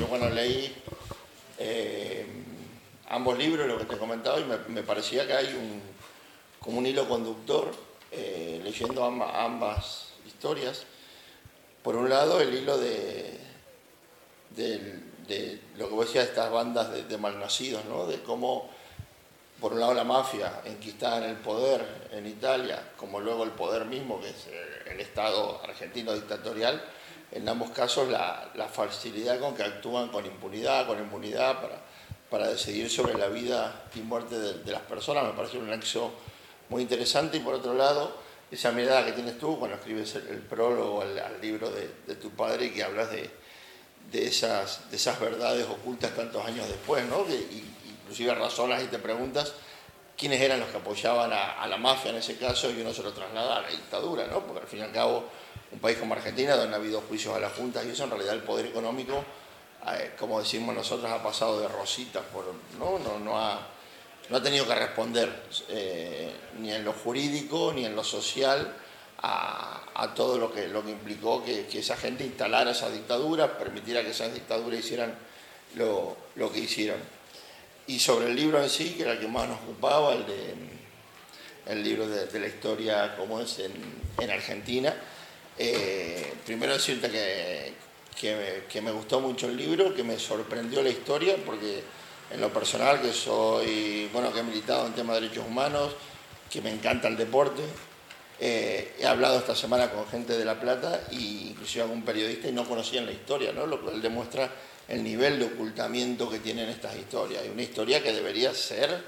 yo cuando leí eh, ambos libros, lo que te he comentado, y me, parecía que hay un, como un hilo conductor eh, leyendo ambas, historias. Por un lado, el hilo de, de, lo que vos decías de estas bandas de, malnacidos, ¿no? de cómo, por un lado, la mafia enquistada en el poder en Italia, como luego el poder mismo, que es el Estado argentino dictatorial, en ambos casos la, facilidad con que actúan con impunidad, con impunidad para, para decidir sobre la vida y muerte de, las personas, me parece un nexo muy interesante y por otro lado, esa mirada que tienes tú cuando escribes el, prólogo al, libro de, tu padre y que hablas de, de, esas, esas verdades ocultas tantos años después, ¿no? que inclusive razonas y te preguntas quiénes eran los que apoyaban a, a, la mafia en ese caso y uno se lo traslada a la dictadura, ¿no? porque al fin y al cabo un país como Argentina, donde ha habido juicios a las juntas y eso, en realidad el poder económico, eh, como decimos nosotros, ha pasado de rositas, por, ¿no? No, no, ha, no ha tenido que responder eh, ni en lo jurídico ni en lo social a, todo lo que, lo que implicó que, esa gente instalara esa dictadura, permitiera que esas dictaduras hicieran lo, lo, que hicieron. Y sobre el libro en sí, que era el que más nos ocupaba, el, de, el libro de, la historia como es en Argentina, eh, primero decirte que, que, me gustó mucho el libro, que me sorprendió la historia, porque en lo personal, que soy, bueno, que he militado en temas de derechos humanos, que me encanta el deporte, eh, he hablado esta semana con gente de La Plata e inclusive algún periodista y no conocían la historia, ¿no? lo cual demuestra el nivel de ocultamiento que tienen estas historias. Y una historia que debería ser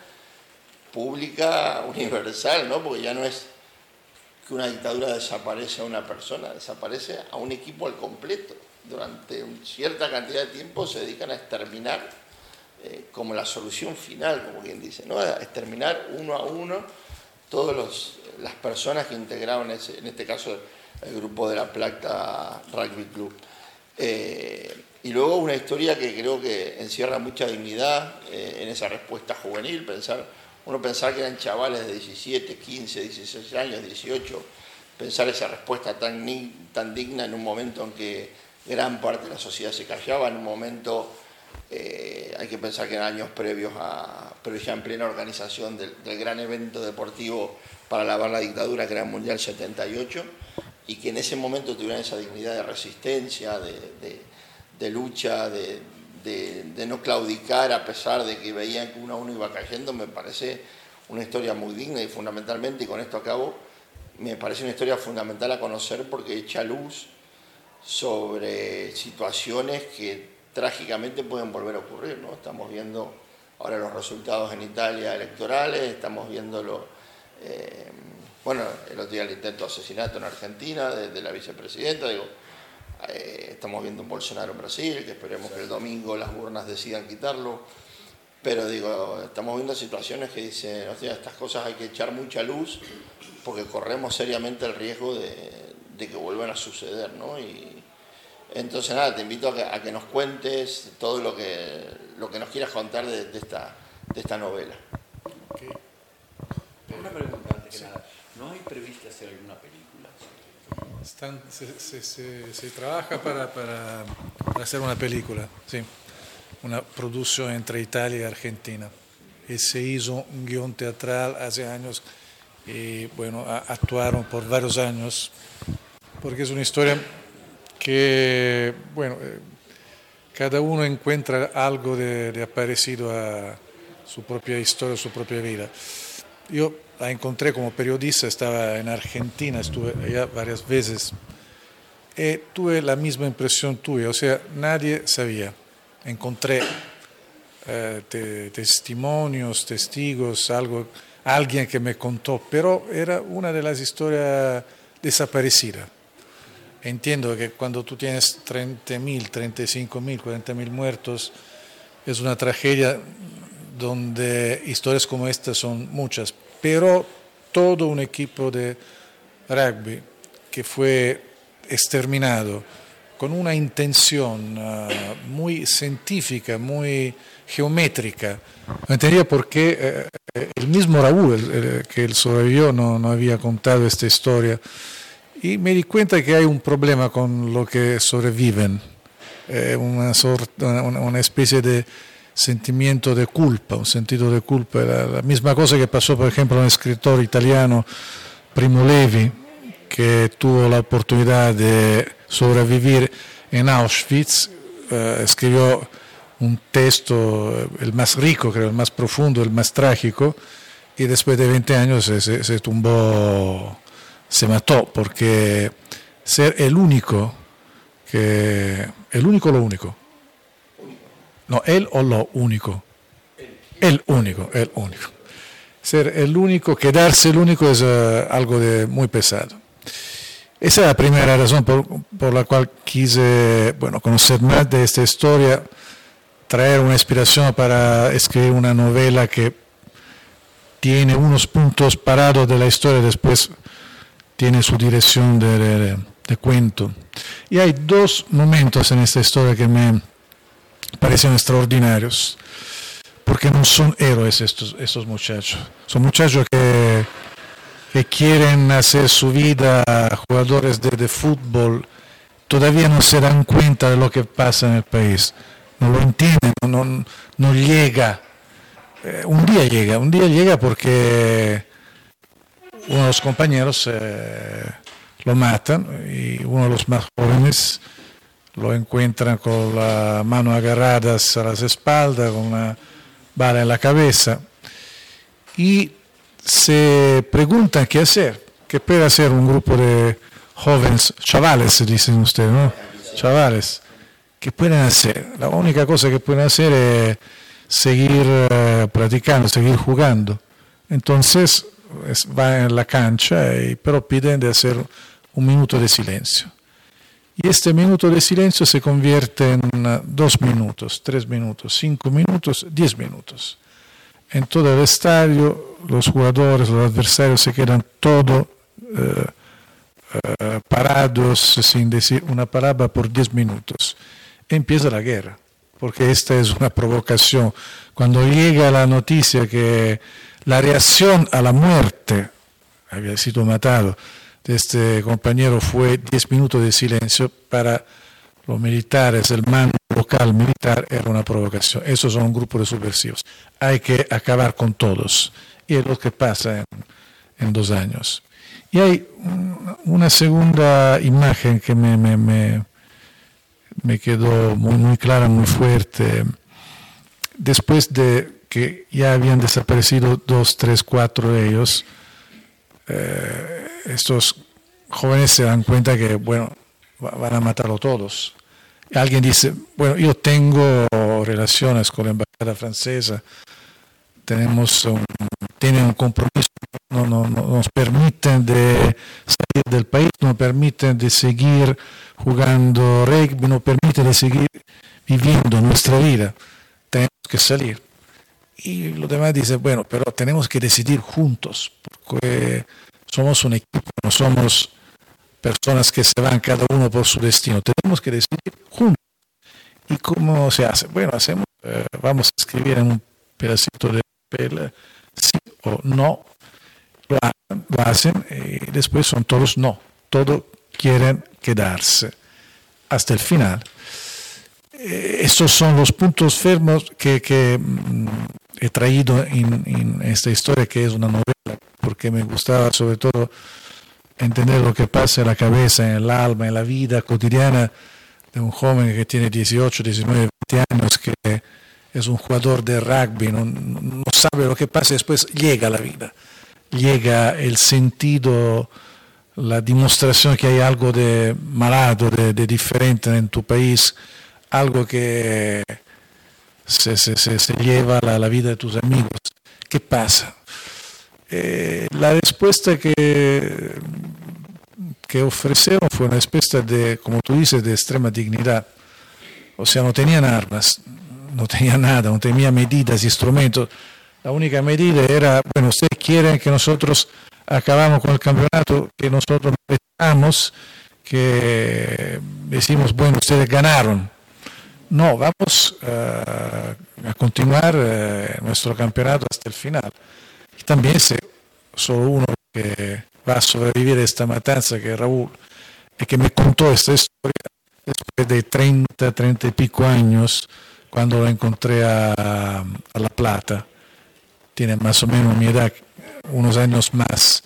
pública, universal, ¿no? porque ya no es que una dictadura desaparece a una persona, desaparece a un equipo al completo. Durante cierta cantidad de tiempo se dedican a exterminar eh, como la solución final, como quien dice, ¿no? a exterminar uno a uno todas las personas que integraban, ese, en este caso, el grupo de la Plata Rugby Club. Eh, y luego una historia que creo que encierra mucha dignidad eh, en esa respuesta juvenil, pensar uno pensaba que eran chavales de 17, 15, 16 años, 18, pensar esa respuesta tan, tan digna en un momento en que gran parte de la sociedad se callaba, en un momento, eh, hay que pensar que en años previos a, pero ya en plena organización del, gran evento deportivo para lavar la dictadura, que era el Mundial 78, y que en ese momento tuvieran esa dignidad de resistencia, de lucha, de, de, no claudicar a pesar de que veían que uno a uno iba cayendo, me parece una historia muy digna y fundamentalmente, y con esto acabo, me parece una historia fundamental a conocer porque echa luz sobre situaciones que trágicamente pueden volver a ocurrir. ¿no? Estamos viendo ahora los resultados en Italia electorales, estamos viendo eh, bueno, el otro día el intento de asesinato en Argentina de, de la vicepresidenta, digo, eh, estamos viendo un Bolsonaro en Brasil, que esperemos que el domingo las urnas decidan quitarlo. Pero digo, estamos viendo situaciones que dicen, o sea, estas cosas hay que echar mucha luz porque corremos seriamente el riesgo de, que vuelvan a suceder, ¿no? Y entonces nada, te invito a que, nos cuentes todo lo que, lo que nos quieras contar de, esta, de esta novela. Una pregunta antes que nada, ¿no hay previsto hacer alguna película? Se, trabaja para, hacer una película, sí, una producción entre Italia y Argentina. Y se hizo un guion teatral hace años y bueno, actuaron por varios años, porque es una historia que, bueno, eh, cada uno encuentra algo de, de aparecido a su propia historia, su propia vida. Yo la encontré como periodista, estaba en Argentina, estuve allá varias veces. Y tuve la misma impresión tuya, o sea, nadie sabía. Encontré eh, testimonios, testigos, algo, alguien que me contó, pero era una de las historias desaparecidas. Entiendo que cuando tú tienes 30.000, 35.000, 40.000 muertos, es una tragedia donde historias como esta son muchas, pero todo un equipo de rugby que fue exterminado con una intención ah, muy científica, muy geométrica. No entendía por qué eh, el mismo Raúl, que él sobrevivió, no, había contado esta historia. Y me di cuenta que hay un problema con lo que sobreviven. eh, una, especie de sentimiento de culpa, un sentido de culpa. La, la misma cosa que pasó, por ejemplo, a un escritor italiano, Primo Levi, que tuvo la oportunidad de sobrevivir en Auschwitz, eh, escribió un texto, el más rico, creo, el más profundo, el más trágico, y después de 20 años se, se, se tumbó, se mató, porque ser el único, que, el único lo único, no, él o lo único, el único, el único. Ser el único, quedarse el único es uh, algo de muy pesado. Esa es la primera razón por, la cual quise bueno, conocer más de esta historia, traer una inspiración para escribir una novela que tiene unos puntos parados de la historia, después tiene su dirección de cuento. Y hay dos momentos en esta historia que me parecen extraordinarios, porque no son héroes estos, estos muchachos, son muchachos que que quieren hacer su vida jugadores de, de, fútbol. Todavía no se dan cuenta de lo que pasa en el país, no lo entienden, no, no llega. Eh, un día llega, un día llega porque uno de los compañeros eh, lo matan y uno de los más jóvenes lo encuentran con las manos agarradas a las espaldas, con una bala en la cabeza. Y se preguntan qué hacer, qué puede hacer un grupo de jóvenes, chavales, dicen ustedes, ¿no? Chavales, ¿qué pueden hacer? La única cosa que pueden hacer es seguir uh, practicando, seguir jugando. Entonces es, van en la cancha, y, pero piden de hacer un minuto de silencio. Y este minuto de silencio se convierte en uh, dos minutos, tres minutos, cinco minutos, diez minutos en todo el estadio los jugadores, los adversarios se quedan todos eh, eh, parados sin decir una palabra por 10 minutos. Empieza la guerra, porque esta es una provocación. Cuando llega la noticia que la reacción a la muerte, había sido matado, de este compañero fue 10 minutos de silencio para los militares, el mando local militar era una provocación. Esos son un grupo de subversivos. Hay que acabar con todos. Y es lo que pasa en, dos años. Y hay una segunda imagen que me, me, me, me quedó muy, muy, clara, muy fuerte. Después de que ya habían desaparecido dos, tres, cuatro de ellos, eh, estos jóvenes se dan cuenta que, bueno, van a matarlo todos. Alguien dice, bueno, yo tengo relaciones con la embajada francesa, tenemos un, tienen un compromiso, no, no, no, nos permiten de salir del país, nos permiten de seguir jugando rugby, nos permiten de seguir viviendo nuestra vida. Tenemos que salir. Y los demás dicen, bueno, pero tenemos que decidir juntos, porque somos un equipo, no somos personas que se van cada uno por su destino. Tenemos que decidir juntos. ¿Y cómo se hace? Bueno, hacemos, eh, vamos a escribir en un pedacito de papel sí o no. Lo, hacen y después son todos no. Todos quieren quedarse hasta el final. Eh, estos son los puntos fermos que, mm, he traído en esta historia, que es una novela, porque me gustaba sobre todo entender lo que pasa en la cabeza, en el alma, en la vida cotidiana de un joven que tiene 18, 19, 20 años, que es un jugador de rugby, no, sabe lo que pasa, después llega la vida, llega el sentido, la demostración que hay algo de malado, de, diferente en tu país, algo que se, se, se, se lleva la, la vida de tus amigos. ¿Qué pasa? Eh, la respuesta que, que ofrecieron fue una respuesta de, como tú dices, de extrema dignidad. O sea, no tenían armas, no tenían nada, no tenían medidas, instrumentos. La única medida era, bueno, ustedes quieren que nosotros acabamos con el campeonato, que nosotros empezamos, que decimos, bueno, ustedes ganaron. No, vamos uh, a continuar uh, nuestro campeonato hasta el final. También se, solo uno que va a sobrevivir a esta matanza, que es Raúl, y que me contó esta historia, después de 30, 30 y pico años, cuando lo encontré a, a La Plata, tiene más o menos mi edad, unos años más,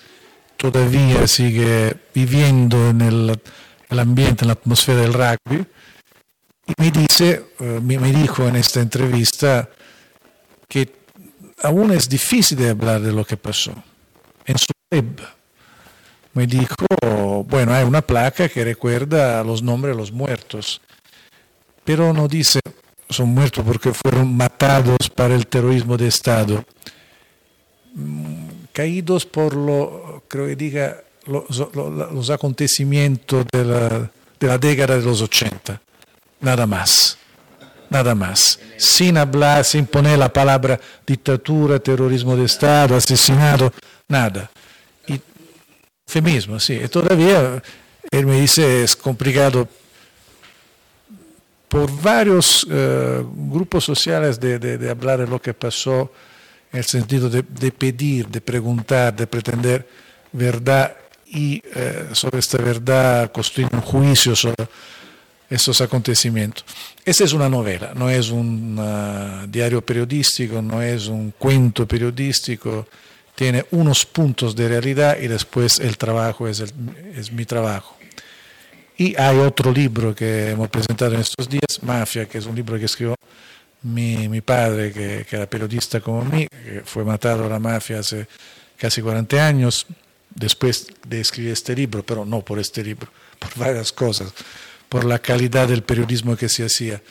todavía sigue viviendo en el, el ambiente, en la atmósfera del rugby, y me dice, uh, me, me dijo en esta entrevista que aún es difícil de hablar de lo que pasó. En su web me dijo, bueno, hay una placa que recuerda los nombres de los muertos, pero no dice son muertos porque fueron matados para el terrorismo de Estado, caídos por lo, creo que diga, los, los acontecimientos de la, de la década de los 80, nada más nada más, sin hablar, sin poner la palabra dictadura, terrorismo de Estado, asesinado, nada. Y feminismo, sí. Y todavía él me dice es complicado por varios uh, grupos sociales de, hablar de lo que pasó en el sentido de, pedir, de preguntar, de pretender verdad y uh, sobre esta verdad construir un juicio sobre estos acontecimientos. Esta es una novela, no es un uh, diario periodístico, no es un cuento periodístico, tiene unos puntos de realidad y después el trabajo es, el, es mi trabajo. Y hay otro libro que hemos presentado en estos días, Mafia, que es un libro que escribió mi, mi padre, que, que, era periodista como mí, que fue matado a la mafia hace casi 40 años, después de escribir este libro, pero no por este libro, por varias cosas por la calidad del periodismo que se hacía.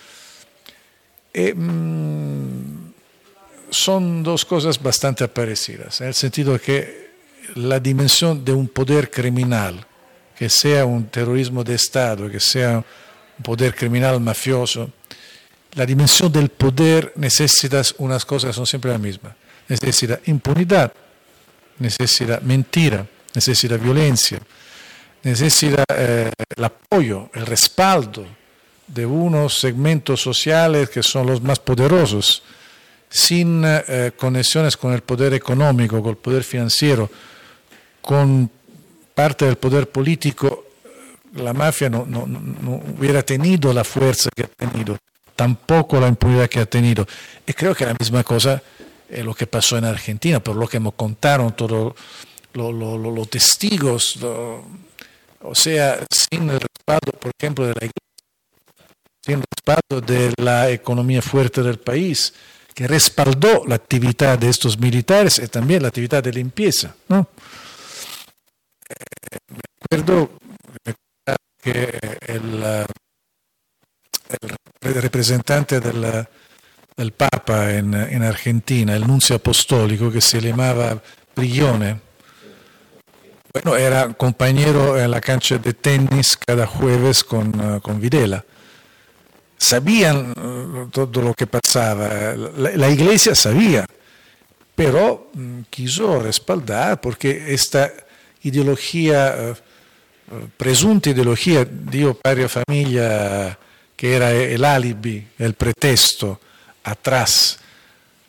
Eh, mmm, son dos cosas bastante parecidas, en el sentido que la dimensión de un poder criminal, que sea un terrorismo de Estado, que sea un poder criminal mafioso, la dimensión del poder necesita unas cosas que son siempre las mismas. Necesita impunidad, necesita mentira, necesita violencia, necesita eh, el apoyo, el respaldo de unos segmentos sociales que son los más poderosos, sin eh, conexiones con el poder económico, con el poder financiero, con parte del poder político, la mafia no, no, no, hubiera tenido la fuerza que ha tenido, tampoco la impunidad que ha tenido. Y creo que la misma cosa es lo que pasó en Argentina, por lo que me contaron todos los lo, lo, lo testigos, o sea, sin el respaldo, por ejemplo, de la iglesia, sin respaldo de la economía fuerte del país, que respaldó la actividad de estos militares y también la actividad de limpieza. ¿no? Eh, me acuerdo que el, representante del, Papa en, en, Argentina, el nuncio apostólico, que se llamaba Brillone, bueno, era compañero en la cancha de tenis cada jueves con, uh, con Videla. Sabían uh, todo lo que pasaba, la, iglesia sabía, pero um, quiso respaldar porque esta ideología, uh, presunta ideología, Dio, patria, familia, que era el alibi, el pretexto atrás,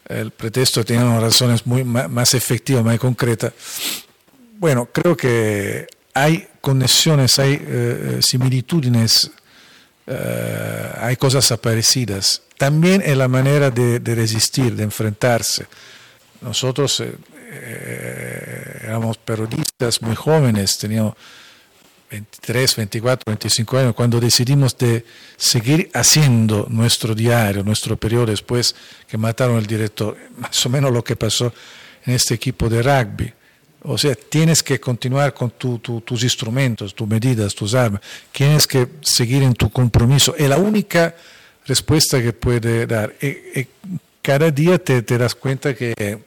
el pretexto tenía razones muy más efectivas, más concretas, bueno, creo que hay conexiones, hay eh, similitudes, eh, hay cosas parecidas. También en la manera de, resistir, de enfrentarse. Nosotros eh, eh éramos periodistas muy jóvenes, teníamos 23, 24, 25 años, cuando decidimos de seguir haciendo nuestro diario, nuestro periodo después que mataron al director, más o menos lo que pasó en este equipo de rugby. O sea, tienes que continuar con tu, tu, tus instrumentos, tus medidas, tus armas. Tienes que seguir en tu compromiso. Es la única respuesta que puede dar. Y, y cada día te, te, das cuenta que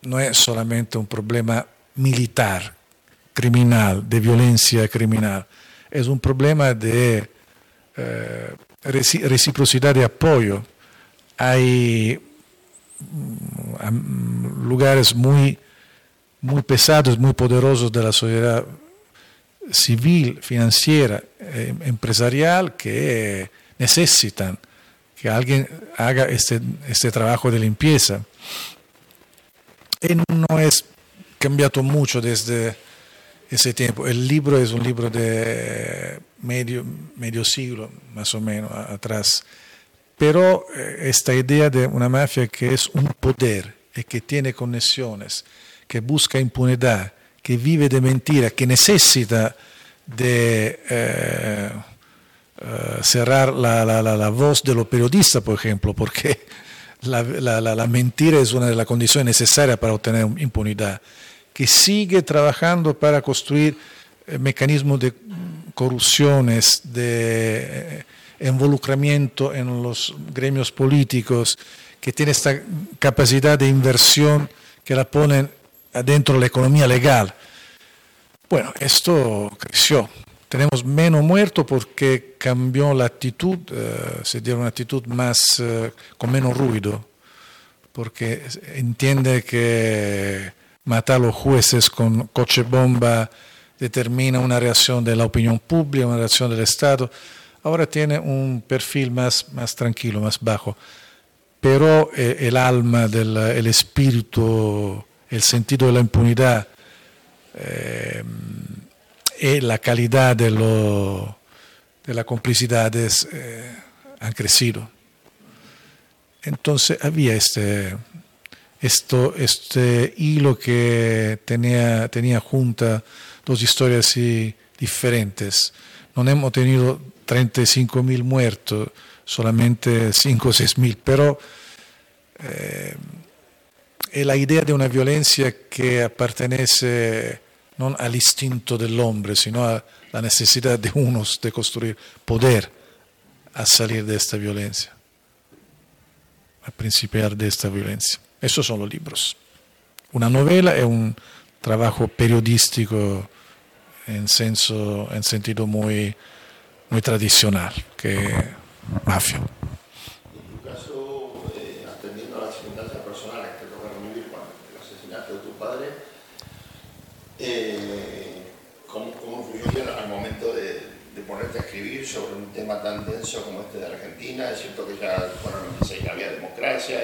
no es solamente un problema militar, criminal, de violencia criminal. Es un problema de eh, reciprocidad de apoyo. Hay mm, lugares muy muy pesados, muy poderosos de la sociedad civil, financiera, eh, empresarial, que necesitan que alguien haga este, este trabajo de limpieza. Y no es cambiado mucho desde ese tiempo. El libro es un libro de medio, medio siglo, más o menos, atrás. Pero eh, esta idea de una mafia que es un poder y que tiene conexiones, que busca impunidad, que vive de mentira, que necesita de eh, eh, cerrar la, voz de los periodistas, por ejemplo, porque la, mentira es una de las condiciones necesarias para obtener impunidad, que sigue trabajando para construir eh, mecanismos de corrupciones, de involucramiento en los gremios políticos, que tiene esta capacidad de inversión que la ponen dentro de la economía legal. Bueno, esto creció. Tenemos menos muertos porque cambió la actitud, eh, se dio una actitud más, eh, con menos ruido, porque entiende que matar a los jueces con coche bomba determina una reacción de la opinión pública, una reacción del Estado. Ahora tiene un perfil más, más tranquilo, más bajo, pero eh, el alma, del, el espíritu el sentido de la impunidad eh, y la calidad de, lo, de complicidades eh, han crecido. Entonces había este, esto, este hilo que tenía, tenía junta dos historias así diferentes. No hemos tenido 35 mil muertos, solamente 5 o 6 mil, pero eh, es la idea de una violencia que pertenece no al instinto del hombre, sino a la necesidad de unos de construir poder a salir de esta violencia, a principiar de esta violencia. Esos son los libros. Una novela es un trabajo periodístico en, senso, en sentido muy, muy tradicional, que mafia. Eh, ¿cómo, ¿cómo, influyó al momento de, de, ponerte a escribir sobre un tema tan denso como este de Argentina? Es cierto que ya, bueno, ya había democracia,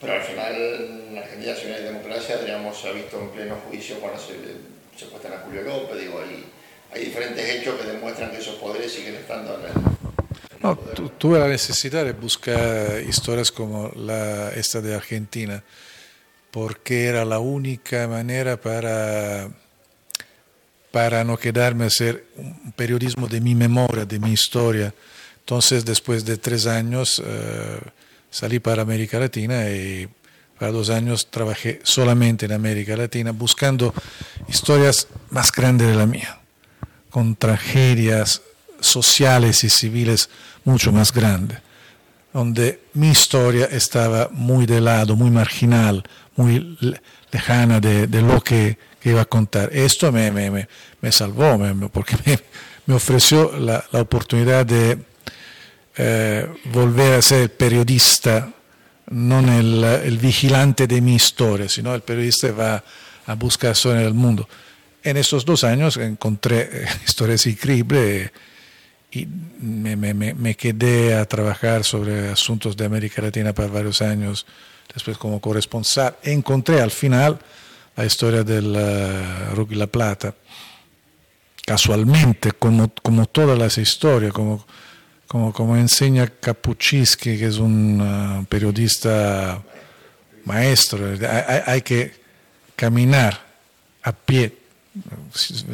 pero al final en Argentina si no hay democracia, Adrián se ha visto en pleno juicio cuando se, se cuestan a Julio López, digo, hay, hay diferentes hechos que demuestran que esos poderes siguen estando en el, no, tuve la necesidad de buscar historias como la, esta de Argentina, porque era la única manera para, para no quedarme a hacer un periodismo de mi memoria, de mi historia. Entonces, después de tres años, eh, salí para América Latina y para dos años trabajé solamente en América Latina buscando historias más grandes de la mía, con tragedias sociales y civiles mucho más grandes, donde mi historia estaba muy de lado, muy marginal, muy lejana de, lo que, iba a contar. Esto me, me, me, salvó, porque me, ofreció la, la, oportunidad de eh, volver a ser periodista, no el, el, vigilante de mi historia, sino el periodista va a buscar historia en el mundo. En estos dos años encontré eh, historias increíbles y me, me, me, quedé a trabajar sobre asuntos de América Latina por varios años después como corresponsal, encontré al final la historia del uh, Rugby La Plata. Casualmente, como, como todas las historias, como, como, como enseña Kapuczynski, que es un uh, periodista maestro, hay, que caminar a pie.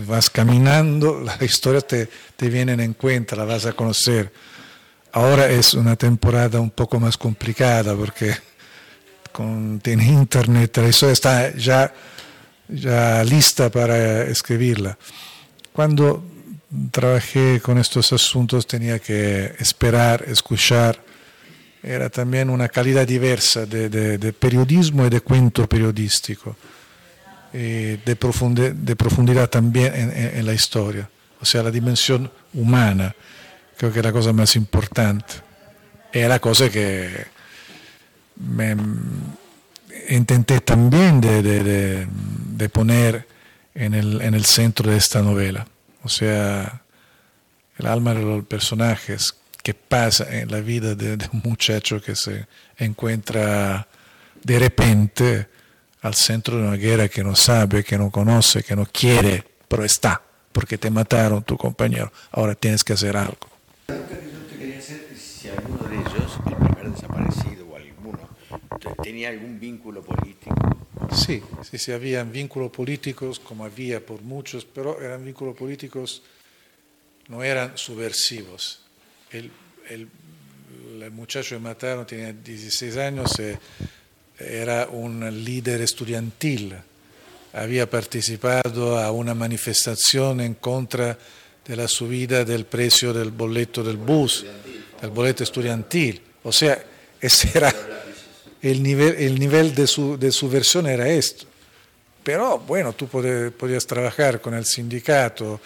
Vas caminando, las historias te, te vienen en cuenta, la vas a conocer. Ahora es una temporada un poco más complicada porque con, tiene internet, eso está ya, ya lista para escribirla. Cuando trabajé con estos asuntos tenía que esperar, escuchar, era también una calidad diversa de, de, periodismo y de cuento periodístico, y de, profundidad, de profundidad también en, en, la historia, o sea, la dimensión humana, creo que es la cosa más importante, es la cosa que me intenté también de, poner en el, en el, centro de esta novela. O sea, el alma de los personajes que pasa en la vida de, un muchacho que se encuentra de repente al centro de una guerra que no sabe, que no conoce, que no quiere, pero está, porque te mataron tu compañero. Ahora tienes que hacer algo. Yo te quería hacer si alguno de ellos, el primer desaparecido o alguno, tenía algún vínculo político. Sí, sí, sí, habían vínculos políticos, como había por muchos, pero eran vínculos políticos, no eran subversivos. El, muchacho que mataron tenía 16 años, eh, era un líder estudiantil, había participado a una manifestación en contra de la subida del precio del boleto del bus, del boleto estudiantil. O sea, ese era el nivel, el nivel de, su, de era esto. Pero bueno, tú podías trabajar con el sindicato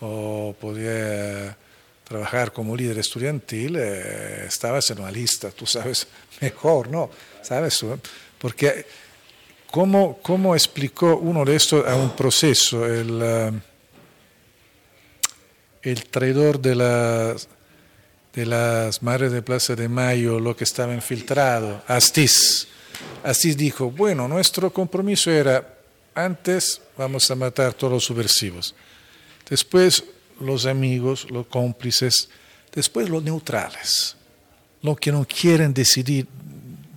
o podías trabajar como líder estudiantil, eh, estabas en una lista, tú sabes mejor, ¿no? ¿Sabes? Porque, ¿cómo, cómo explicó uno de estos a un proceso? El, uh, el traidor de las, de las Madres de Plaza de Mayo, lo que estaba infiltrado, Astiz. Astiz dijo, bueno, nuestro compromiso era, antes vamos a matar todos los subversivos, después los amigos, los cómplices, después los neutrales, los que no quieren decidir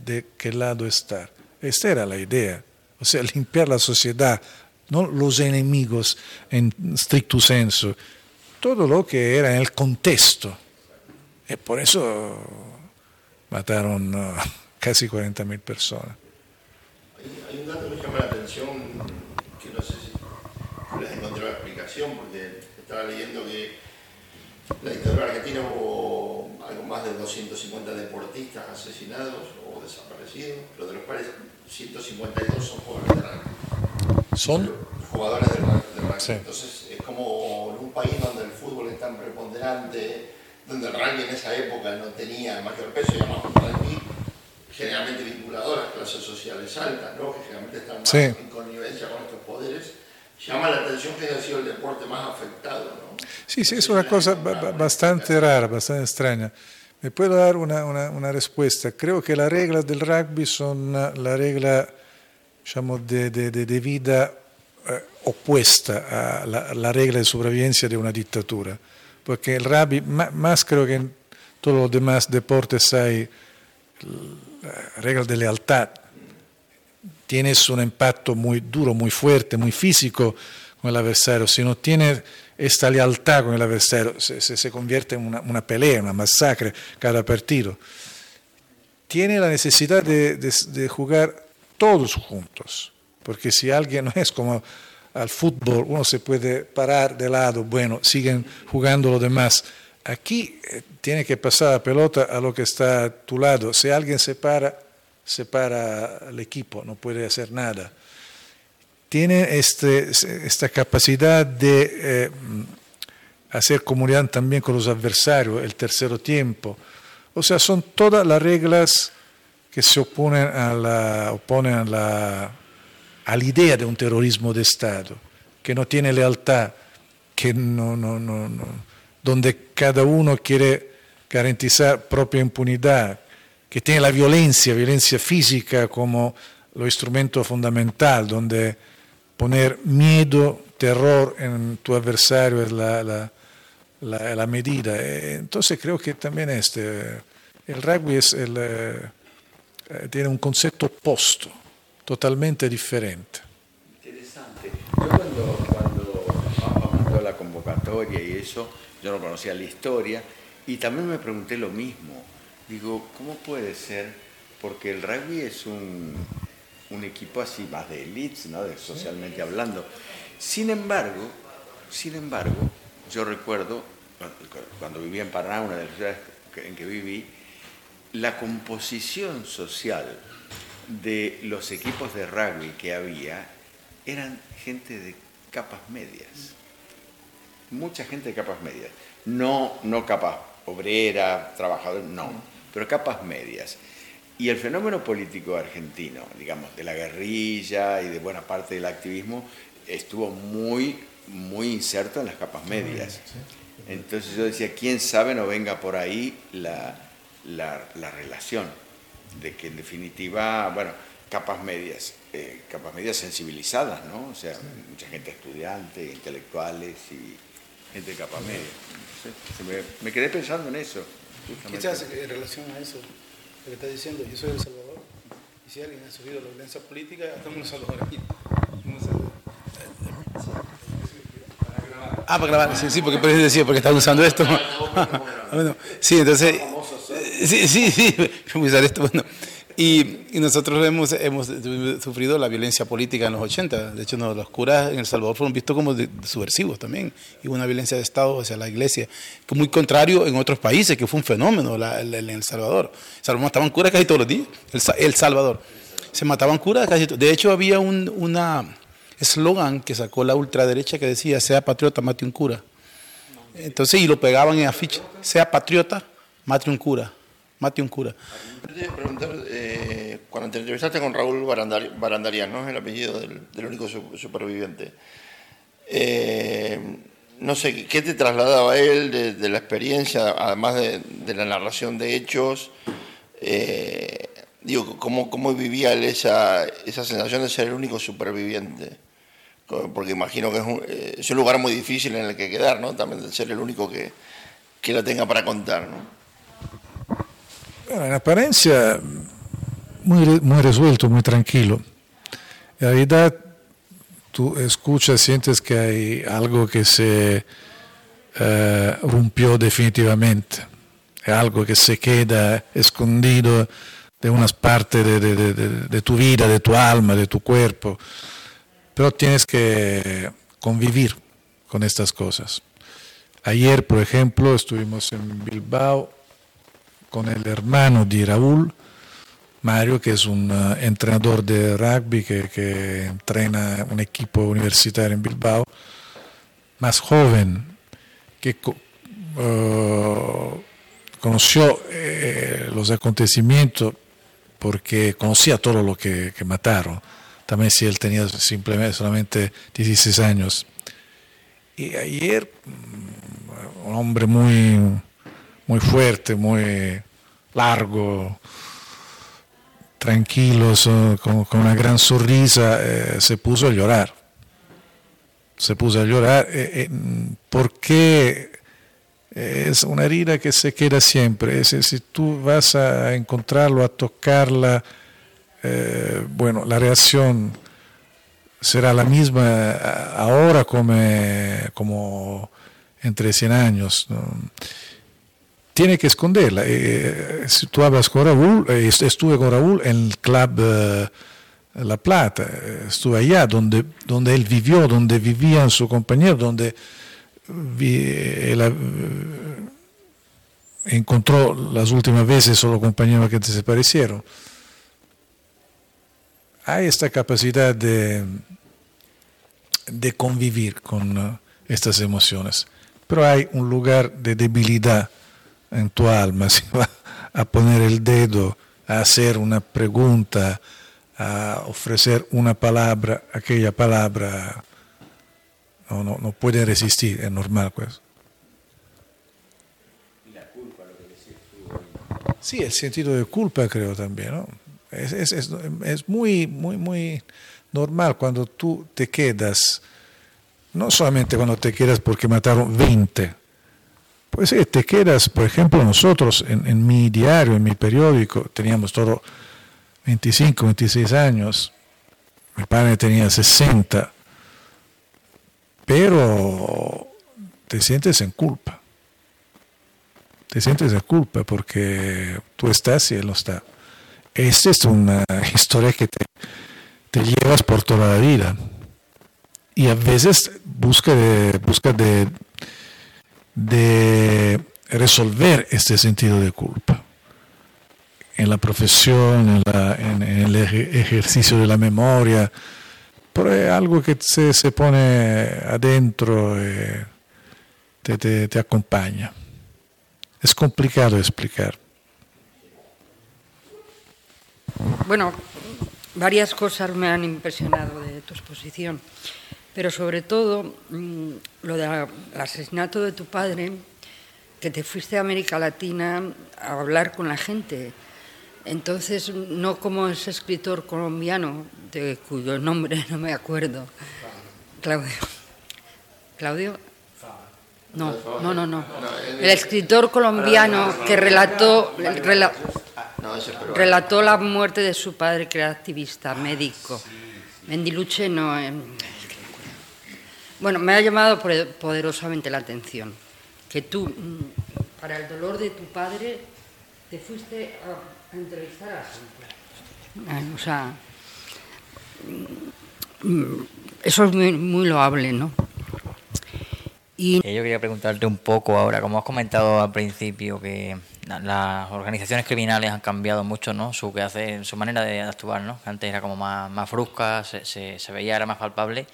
de qué lado estar. Esta era la idea, o sea, limpiar la sociedad, no los enemigos en stricto senso, todo lo que era en el contexto. Y por eso mataron uh, casi 40.000 personas. Hay, hay, un dato que me llama la atención, que no sé si les encontré la explicación, porque estaba leyendo que la dictadura argentina hubo algo más de 250 deportistas asesinados o desaparecidos, pero de los cuales 152 son jugadores de rugby. ¿Son? Jugadores de rugby. Sí. Entonces es como en un país donde el fútbol es tan preponderante, donde el rugby en esa época no tenía mayor peso, y además un rugby generalmente vinculado a las clases sociales altas, ¿no? que generalmente están más sí. en connivencia con estos poderes llama la atención que haya sido el deporte más afectado. ¿no? Sí, sí, es una cosa bastante rara, bastante extraña. ¿Me puedo dar una, una, una, respuesta? Creo que las reglas del rugby son la regla diciamo, de, de, de, vida eh, opuesta a la, la, regla de sobrevivencia de una dictadura. Porque el rugby, más creo que en todos los demás deportes hay reglas de lealtad tienes un impacto muy duro, muy fuerte, muy físico con el adversario, si no tienes esta lealtad con el adversario, se, se, se convierte en una, una, pelea, una masacre cada partido. Tiene la necesidad de, de, de, jugar todos juntos, porque si alguien no es como al fútbol, uno se puede parar de lado, bueno, siguen jugando los demás. Aquí eh, tiene que pasar la pelota a lo que está a tu lado. Si alguien se para, separa al equipo, no puede hacer nada. Tiene este, esta capacidad de eh, hacer comunidad también con los adversarios, el tercer tiempo. O sea, son todas las reglas que se oponen a la, oponen a la, a la idea de un terrorismo de Estado, que no tiene lealtad, que no, donde cada uno quiere garantizar propia impunidad, que tiene la violencia, violencia física como lo instrumento fundamental, donde poner miedo, terror en tu adversario es la, medida. Eh, entonces creo que también este, el rugby el, eh, tiene un concepto opuesto, totalmente diferente. Interesante. Yo cuando, cuando mandó la convocatoria y eso, yo no conocía la historia y también me pregunté lo mismo digo, ¿cómo puede ser? Porque el rugby es un, un equipo así más de elites, ¿no? De, socialmente hablando. Sin embargo, sin embargo, yo recuerdo cuando vivía en Paraná, una de las ciudades en que viví, la composición social de los equipos de rugby que había eran gente de capas medias. Mucha gente de capas medias. No, no capas obrera, trabajador, no pero capas medias. Y el fenómeno político argentino, digamos, de la guerrilla y de buena parte del activismo, estuvo muy, muy inserto en las capas medias. Entonces yo decía, ¿quién sabe no venga por ahí la, la, la relación? De que en definitiva, bueno, capas medias, eh, capas medias sensibilizadas, ¿no? O sea, mucha gente estudiante, intelectuales y gente de capa media. me, quedé pensando en eso. Quizás en relación a eso, lo que está diciendo, yo soy de El Salvador, y si alguien ha sufrido la violencia política, estamos en El Salvador aquí. Ah, para grabar, sí, sí, porque por eso decía, porque están usando esto. bueno, sí, entonces, sí, sí, sí, usar esto, bueno. Y, nosotros hemos, hemos sufrido la violencia política en los 80. De hecho, los curas en El Salvador fueron vistos como subversivos también. Y una violencia de Estado hacia la iglesia, que muy contrario en otros países, que fue un fenómeno en El Salvador. Salvador mataban curas casi todos los días. El, Salvador. Se mataban curas casi todos De hecho, había un una eslogan que sacó la ultraderecha que decía, sea patriota, mate un cura. Entonces, y lo pegaban en afiche, sea patriota, mate un cura, mate un cura. preguntar, eh, cuando te entrevistaste con Raúl Barandarian, ¿no? el apellido del, único superviviente, eh, no sé, ¿qué te trasladaba él de, la experiencia, además de, la narración de hechos? Eh, digo, ¿cómo, ¿cómo, vivía él esa, esa sensación de ser el único superviviente? porque imagino que eh, es un, lugar muy difícil en el que quedar, ¿no? También de ser el único que, que lo tenga para contar, ¿no? En apariencia muy, muy resuelto, muy tranquilo. En realidad tú escuchas, sientes que hay algo que se eh, rompió definitivamente, algo que se queda escondido de unas partes de, de tu vida, de tu alma, de tu cuerpo pero tienes que convivir con estas cosas. Ayer, por ejemplo, estuvimos en Bilbao con el hermano de Raúl, Mario, que es un uh, entrenador de rugby que, entrena un equipo universitario en Bilbao, más joven, que uh, conoció eh, los acontecimientos porque conocía todo lo que mataron también si él tenía simplemente solamente 16 años. Y ayer, mm, un hombre muy, muy fuerte, muy largo, tranquilo, con, una gran sonrisa, eh, se puso a llorar. Se puso a llorar eh, eh, porque es una herida que se queda siempre. si tú vas a encontrarlo, a tocarla, bueno, la reacción será la misma ahora como, como entre 100 años. Tiene que esconderla. Eh, si tú hablas con Raúl, eh, estuve con Raúl en el club La Plata, estuve allá donde, donde él vivió, donde vivían su compañero, donde encontró las últimas veces solo compañeros que desaparecieron. Hay esta capacidad de, convivir con estas emociones, pero hay un lugar de debilidad en tu alma, si va a poner el dedo, a hacer una pregunta, a ofrecer una palabra, aquella palabra no, no, no puede resistir, es normal pues. Sí, el sentido de culpa creo también, ¿no? Es, es, es, es, muy, muy, muy normal cuando tú te quedas, no solamente cuando te quedas porque mataron 20, pues sí, te quedas, por ejemplo, nosotros en, mi diario, en mi periódico, teníamos todo 25, 26 años, mi padre tenía 60, pero te sientes en culpa. Te sientes en culpa porque tú estás y él no está. Esta es una historia que te, llevas por toda la vida. Y a veces busca busca de, de resolver este sentido de culpa. En la profesión, en, el ejercicio de la memoria, pero es algo que se, se pone adentro, y te, te, te acompaña. Es complicado explicar. Bueno, varias cosas me han impresionado de tu exposición, pero sobre todo mm, lo del asesinato de tu padre, que te fuiste a América Latina a hablar con la gente. Entonces, no como ese escritor colombiano, de cuyo nombre no me acuerdo, Claudio. Claudio. No, no, no, no. El escritor colombiano que relató, relató la muerte de su padre, que era activista, médico. Mendiluche no. Bueno, me ha llamado poderosamente la atención que tú, mm, para el dolor de tu padre, te fuiste a, entrevistar a Santos. O sea, mm, eso es muy, loable, ¿no? Y... Eh, yo quería preguntarte un poco ahora, como has comentado al principio, que las organizaciones criminales han cambiado mucho, ¿no? Su que su manera de actuar, ¿no? Antes era como más, más brusca, se veía, era más palpable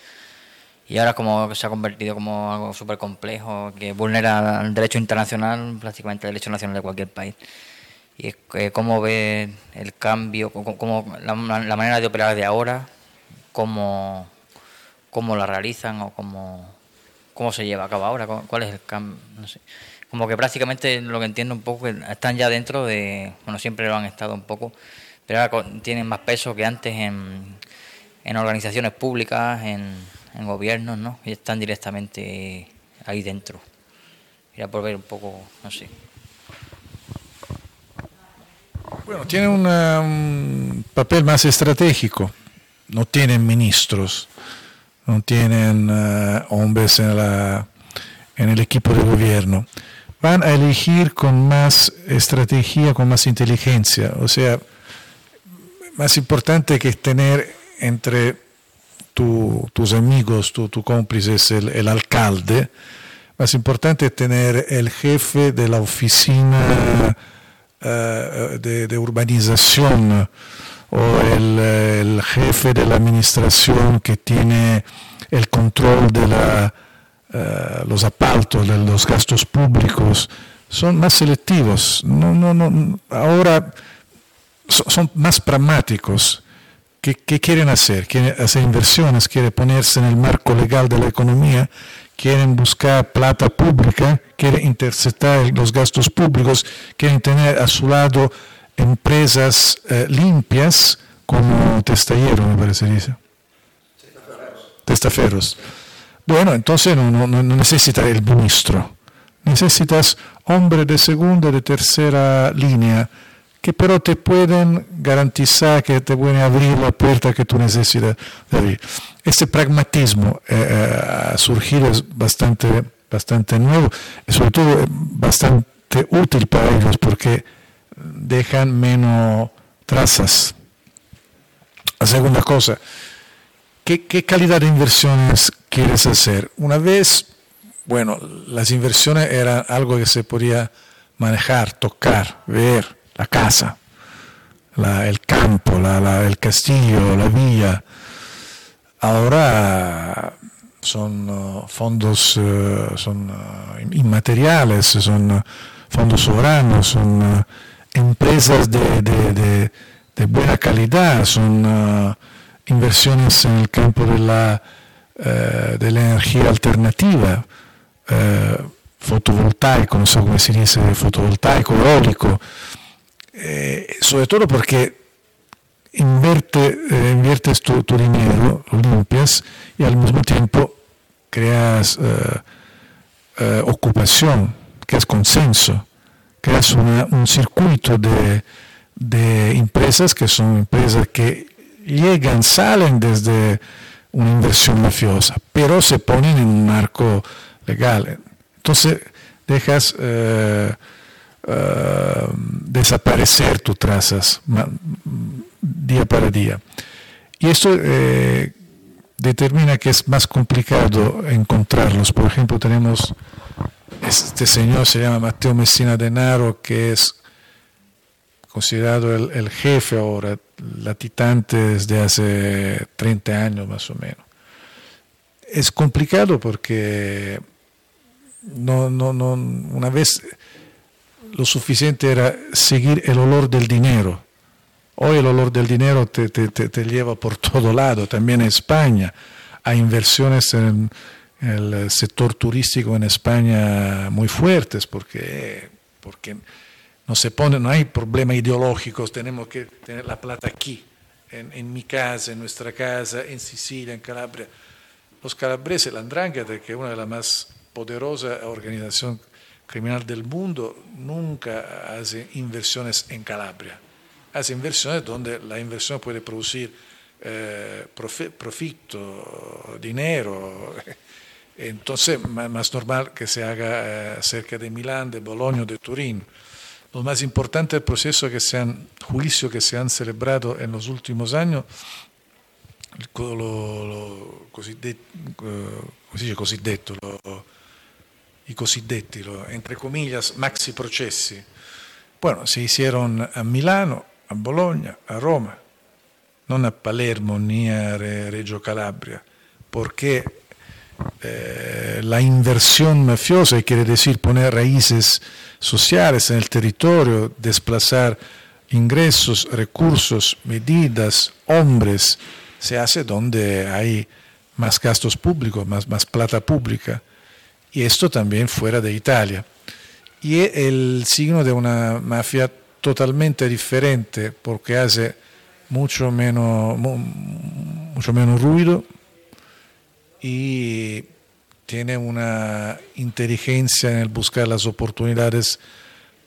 y ahora como se ha convertido como algo súper complejo que vulnera el derecho internacional, prácticamente el derecho nacional de cualquier país. Y es, cómo ve el cambio, cómo, la, manera de operar de ahora, cómo, cómo la realizan o cómo, cómo se lleva a cabo ahora, cuál es el cambio, no sé. Como que prácticamente lo que entiendo un poco están ya dentro de, bueno, siempre lo han estado un poco, pero ahora tienen más peso que antes en, en organizaciones públicas, en en gobiernos, ¿no? Y están directamente ahí dentro. Mira, por ver un poco, no sé. Bueno, tiene un papel más estratégico. No tienen ministros, no tienen uh, hombres en, la, en el equipo de gobierno. Van a elegir con más estrategia, con más inteligencia. O sea, más importante que tener entre tus amigos, tu, tu cómplice es el, alcalde, más importante es tener el jefe de la oficina eh, de, urbanización o el, jefe de la administración que tiene el control de uh, los apaltos, de los gastos públicos, son más selectivos. No, no, no, ahora son más pragmáticos ¿Qué, quieren hacer? Quieren hacer inversiones, quieren ponerse en el marco legal de la economía, quieren buscar plata pública, quieren interceptar los gastos públicos, quieren tener a su lado empresas eh, limpias como Testallero, me parece dice. Testaferros. Bueno, entonces no, no, no necesitas el ministro, necesitas hombre de segunda, de tercera línea que pero te pueden garantizar que te pueden abrir la puerta que tú necesitas abrir. Este pragmatismo eh, eh, a surgir es bastante, bastante nuevo y sobre todo bastante útil para ellos porque dejan menos trazas. La segunda cosa, ¿qué, ¿qué, calidad de inversiones quieres hacer? Una vez, bueno, las inversiones eran algo que se podía manejar, tocar, ver la casa, el campo, el castillo, la villa. Ahora son uh, fondos uh, son, uh, inmateriales, son fondos soberanos, son empresas de, buena calidad, son inversiones en el campo de la, de la energía alternativa, fotovoltaico, no sé cómo se dice, fotovoltaico, eólico. Eh, sobre todo porque invierte, eh, inviertes tu, dinero, lo limpias y al mismo tiempo creas eh, ocupación, creas consenso, creas un circuito de, de empresas que son empresas que llegan, salen desde una inversión mafiosa, pero se ponen en un marco legal. Entonces dejas Uh, desaparecer tus trazas día para día. Y esto eh, determina que es más complicado encontrarlos. Por ejemplo, tenemos este señor, se llama Mateo Messina Denaro, que es considerado el, el jefe ahora, latitante desde hace 30 años más o menos. Es complicado porque no, no, no, una vez lo suficiente era seguir el olor del dinero. Hoy el olor del dinero te, te, lleva por todo lado, también en España. Hay inversiones en el sector turístico en España muy fuertes porque, porque no se pone, no hay problema ideológicos, tenemos que tener la plata aquí, en, en, mi casa, en nuestra casa, en Sicilia, en Calabria. Los calabreses, la Andrangheta, que es una de las más poderosas organizaciones criminales del mundo, nunca hace inversiones en Calabria. Hace inversiones donde la inversión puede producir eh, profito, dinero. Entonces, más normal que se haga eh, cerca de Milán, de Bolonia, de Turín. Lo más importante del proceso que se han, juicio que se han celebrado en los últimos años, lo, lo cosiddetto, cosiddetto lo, i cosiddetti, entre comillas, maxi processi. Bueno, se hicieron a Milano, a Bologna, a Roma, non a Palermo ni a Reggio Calabria, porque eh, la inversión mafiosa quiere decir poner raíces sociales en el territorio, desplazar ingresos, recursos, medidas, hombres, se hace donde hay más gastos públicos, más plata pública, y esto también fuera de Italia. Y es el signo de una mafia totalmente diferente porque hace mucho menos, mucho menos ruido y tiene una inteligencia en el buscar las oportunidades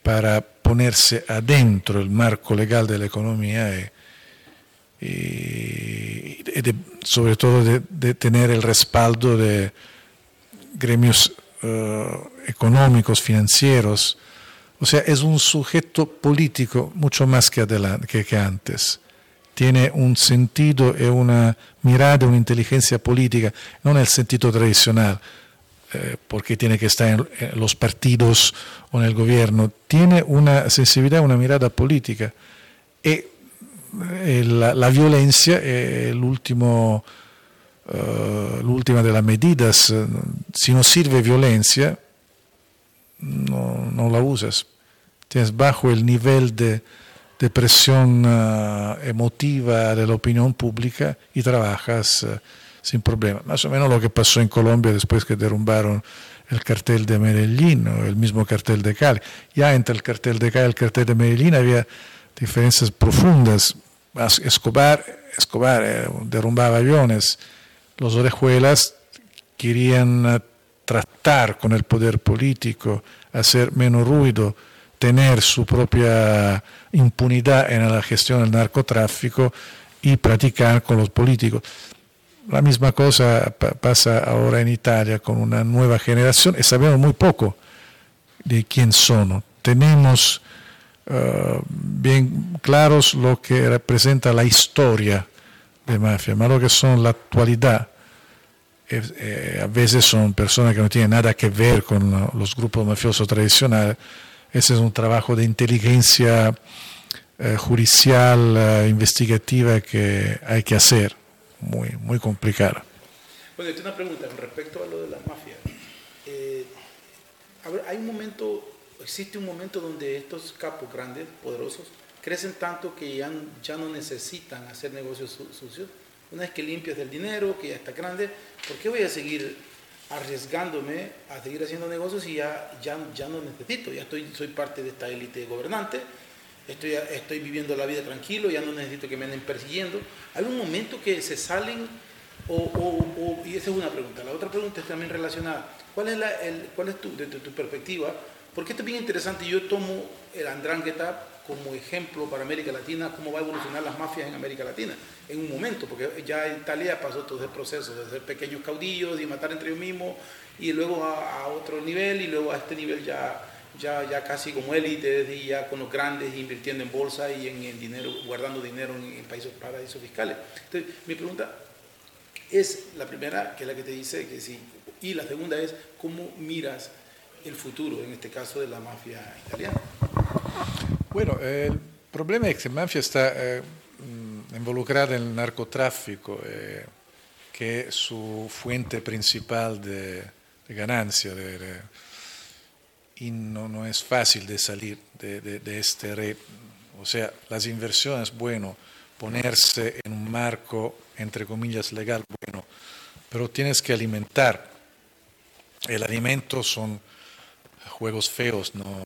para ponerse adentro el marco legal de la economía y, sobre todo de, tener el respaldo de gremios eh, económicos, financieros. O sea, es un sujeto político mucho más que, antes tiene un sentido e una mirada, una inteligencia política, no en el sentido tradicional, eh, porque tiene que estar en, los partidos o en el gobierno, tiene una sensibilidad, una mirada política. E eh, la, la, violencia è l'ultimo, uh, l'ultima delle medidas. Si no sirve violencia, no, la usas. Tienes bajo el nivel de de presión uh, emotiva de la opinión pública y trabajas uh, sin problema. Más o menos lo que pasó en Colombia después que derrumbaron el cartel de Medellín o el mismo cartel de Cali. Ya entre el cartel de Cali y el cartel de Medellín había diferencias profundas. Escobar, Escobar eh, derrumbaba aviones. Los orejuelas querían uh, tratar con el poder político, hacer menos ruido, tener su propia impunidad en la gestión del narcotráfico y practicar con los políticos. La misma cosa pasa ahora en Italia con una nueva generación y sabemos muy poco de quién son. Tenemos uh, bien claros lo que representa la historia de mafia, pero lo que son la actualidad. Eh, a veces son personas que no tienen nada que ver con los grupos mafiosos tradicionales. Ese es un trabajo de inteligencia eh, judicial, eh, investigativa que hay que hacer, muy, muy complicada. Bueno, tengo una pregunta con respecto a lo de las mafias. Eh, hay un momento, existe un momento donde estos capos grandes, poderosos, crecen tanto que ya, ya no necesitan hacer negocios sucios. Una vez que limpias del dinero, que ya está grande, ¿por qué voy a seguir arriesgándome a seguir haciendo negocios y ya, ya, ya no necesito? Ya estoy, soy parte de esta élite gobernante estoy, estoy viviendo la vida tranquilo, ya no necesito que me anden persiguiendo. Hay un momento que se salen, o, y esa es una pregunta. La otra pregunta es también relacionada. ¿Cuál es, la, el, cuál es tu, desde tu perspectiva? Porque esto es bien interesante. Yo tomo el Andrangheta como ejemplo para América Latina, cómo va a evolucionar las mafias en América Latina en un momento, porque ya en Italia pasó todo ese proceso de ser pequeños caudillos y matar entre ellos mismos, y luego a, otro nivel, y luego a este nivel ya ya, ya casi como élite, ya con los grandes invirtiendo en bolsa y en, dinero, guardando dinero en, países paraísos fiscales. Entonces, mi pregunta es la primera, que es la que te dice que sí, y la segunda es cómo miras el futuro, en este caso de la mafia italiana. Bueno, el problema es que la mafia está eh, involucrada en el narcotráfico, eh, que es su fuente principal de, ganancia. Y no, es fácil de salir de, este red. O sea, las inversiones, bueno, ponerse en un marco, entre comillas, legal, bueno, pero tienes que alimentar. El alimento son juegos feos, no,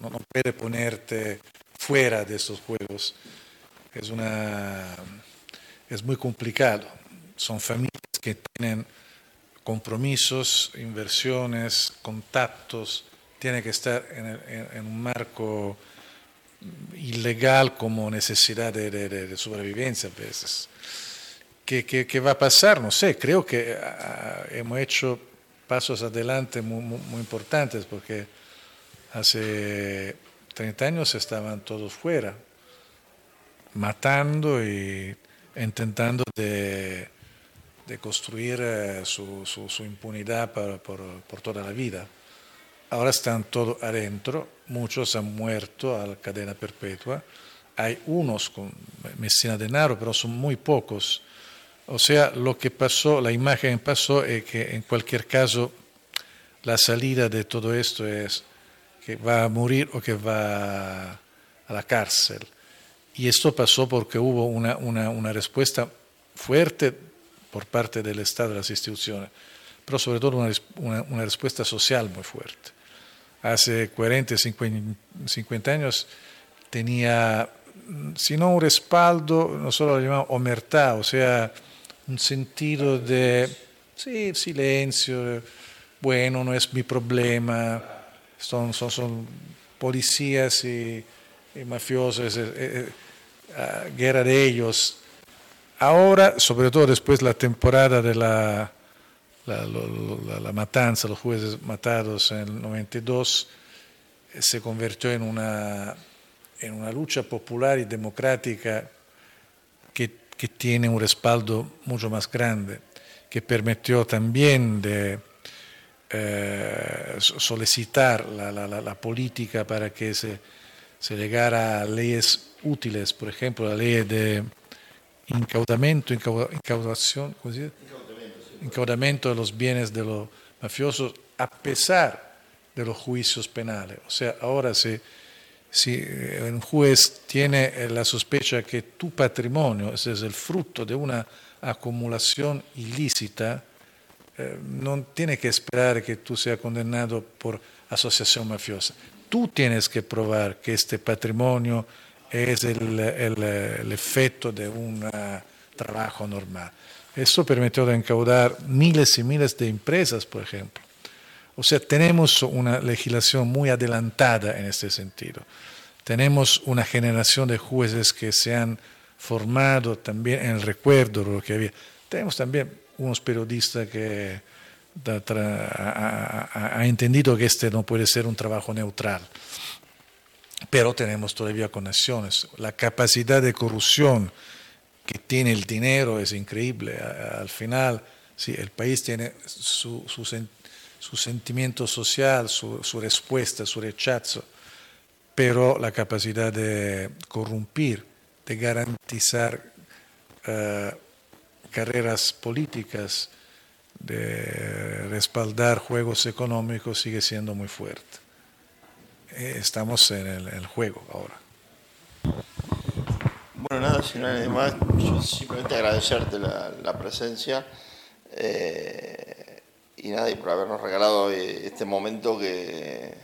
no, puede ponerte fuera de esos juegos. Es, una, es muy complicado. Son familias que tienen compromisos, inversiones, contactos, tiene que estar en, un marco ilegal como necesidad de, sobrevivencia a veces. ¿Qué, va a pasar? No sé, creo que ah, hemos hecho pasos adelante muy, muy, importantes porque hace 30 años estaban todos fuera, matando y intentando de, construir eh, su, impunidad por toda la vida. Ahora están todos adentro, muchos han muerto a la cadena perpetua. Hay unos con Messina Denaro, pero son muy pocos. O sea, lo que pasó, la imagen pasó es que en cualquier caso la salida de todo esto es que va a morir o que va a la cárcel. Y esto pasó porque hubo una, una respuesta fuerte por parte del Estado, de las instituciones, pero sobre todo una, una respuesta social muy fuerte hace 40, 50, años tenía, si no un respaldo, nosotros lo llamamos omertá, o sea, un sentido de sí, silencio, bueno, no es mi problema, son, son, son policías y, mafiosos, eh, eh, ah, guerra de ellos. Ahora, sobre todo después de la temporada de la la, matanza, los jueces matados en el 92, eh, se convirtió en una, en una lucha popular y democrática que, que, tiene un respaldo mucho más grande, que permitió también de eh, solicitar la, la, política para que se, se llegara a leyes útiles, por ejemplo, la ley de incaudamiento, incaudación, ¿cómo de los bienes de los mafiosos a pesar de los juicios penales. O sea, ahora si, si un juez tiene la sospecha que tu patrimonio es el fruto de una acumulación ilícita, eh, no tiene que esperar que tú seas condenado por asociación mafiosa. Tú tienes que probar que este patrimonio es el, el, el efecto de un trabajo normal. Eso permitió de encaudar miles y miles de empresas, por ejemplo. O sea, tenemos una legislación muy adelantada en este sentido. Tenemos una generación de jueces que se han formado también en el recuerdo de lo que había. Tenemos también unos periodistas que han entendido que este no puede ser un trabajo neutral. Pero tenemos todavía conexiones. La capacidad de corrupción que tiene el dinero es increíble. Al final, sí, el país tiene su, su, sentimiento social, su, respuesta, su rechazo, pero la capacidad de corrompir, de garantizar eh, carreras políticas, de respaldar juegos económicos sigue siendo muy fuerte. Eh, estamos en el juego ahora. Bueno, nada, si no hay más, yo simplemente agradecerte la, presencia eh, y nada, y por habernos regalado este momento que,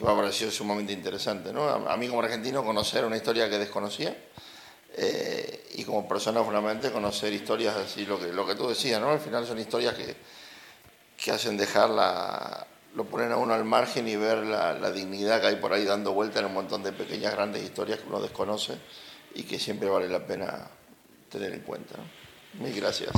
me ha parecido sumamente interesante. ¿no? A, mí como argentino conocer una historia que desconocía eh, y como persona fundamentalmente conocer historias así, lo que, lo que tú decías, ¿no? al final son historias que, que hacen dejar la, lo ponen a uno al margen y ver la, la dignidad que hay por ahí dando vuelta en un montón de pequeñas, grandes historias que uno desconoce y que siempre vale la pena tener en cuenta. Mil gracias.